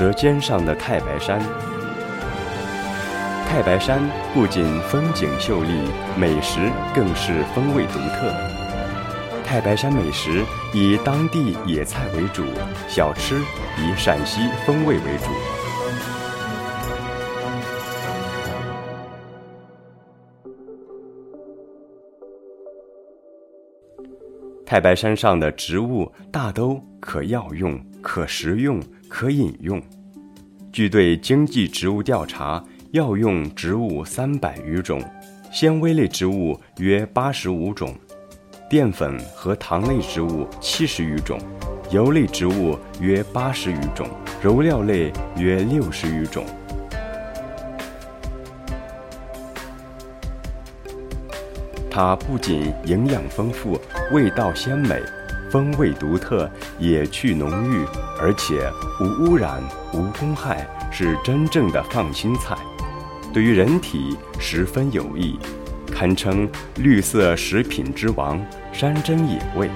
舌尖上的太白山。太白山不仅风景秀丽，美食更是风味独特。太白山美食以当地野菜为主，小吃以陕西风味为主。太白山上的植物大都可药用、可食用、可饮用。据对经济植物调查，药用植物三百余种，纤维类植物约八十五种，淀粉和糖类植物七十余种，油类植物约八十余种，柔料类约六十余种。它不仅营养丰富、味道鲜美、风味独特、野趣浓郁，而且无污染、无公害，是真正的放心菜，对于人体十分有益，堪称绿色食品之王、山珍野味。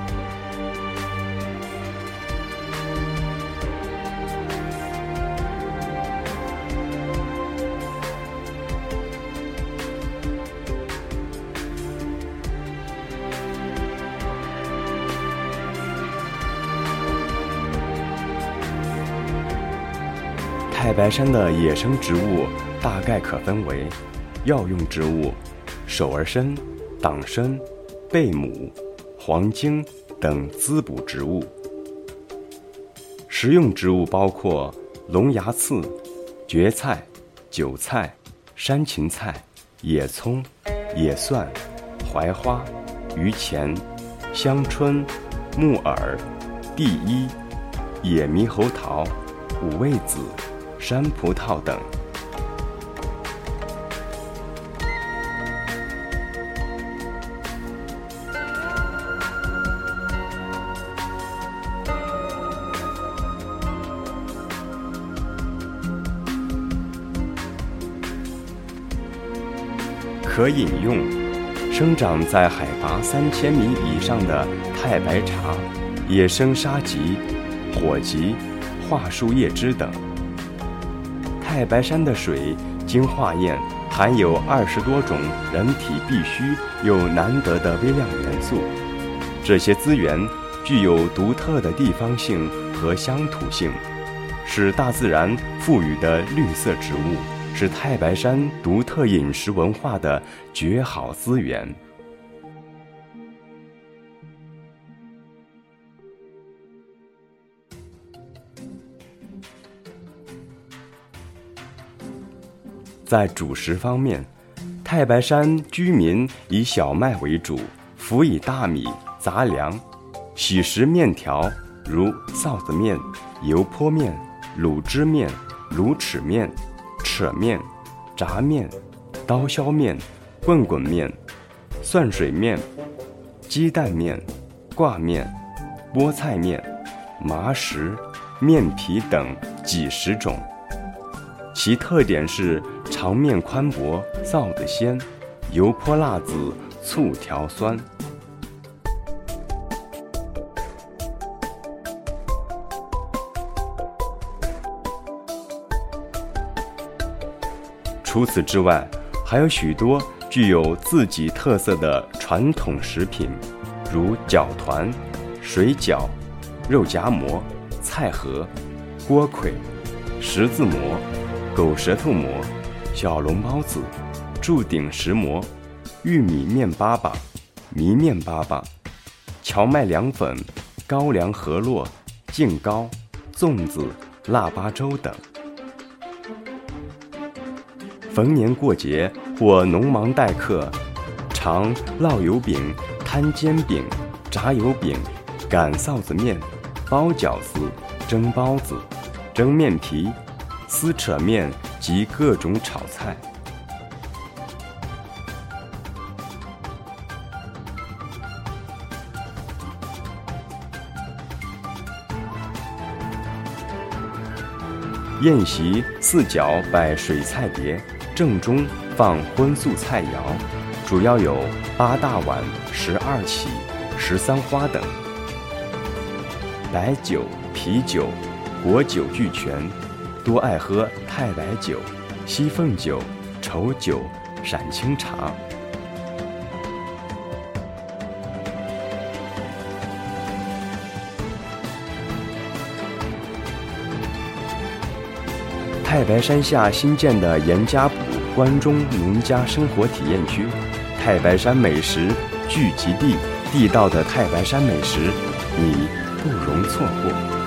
太白山的野生植物大概可分为药用植物、手儿参、党参、贝母、黄精等滋补植物；食用植物包括龙牙刺、蕨菜、韭菜、山芹菜、野葱、野蒜、槐花、榆钱、香椿、木耳、地衣、野猕猴桃、五味子。山葡萄等。可饮用，生长在海拔三千米以上的太白茶，野生沙棘、火棘、桦树叶枝等。太白山的水经化验，含有二十多种人体必需又难得的微量元素。这些资源具有独特的地方性和乡土性，是大自然赋予的绿色植物，是太白山独特饮食文化的绝好资源。在主食方面，太白山居民以小麦为主，辅以大米、杂粮、喜食面条，如臊子面、油泼面、卤汁面、卤齿面、扯面、炸面、刀削面、棍棍面、蒜水面、鸡蛋面、挂面、菠菜面、麻食、面皮等几十种。其特点是。长面宽薄，臊子鲜，油泼辣子，醋调酸。除此之外，还有许多具有自己特色的传统食品，如饺团、水饺、肉夹馍、菜盒、锅盔、十字馍、狗舌头馍。小笼包子、柱顶石磨、玉米面粑粑、米面粑粑、荞麦凉粉、高粱饸饹、净糕、粽子、腊八粥等。逢年过节或农忙待客，常烙油饼、摊煎饼、炸油饼、擀臊子面、包饺子、蒸包子、蒸面皮、撕扯面。及各种炒菜。宴席四角摆水菜碟，正中放荤素菜肴，主要有八大碗、十二起、十三花等。白酒、啤酒、果酒俱全。多爱喝太白酒、西凤酒、稠酒、陕清茶。太白山下新建的严家堡关中农家生活体验区，太白山美食聚集地，地道的太白山美食，你不容错过。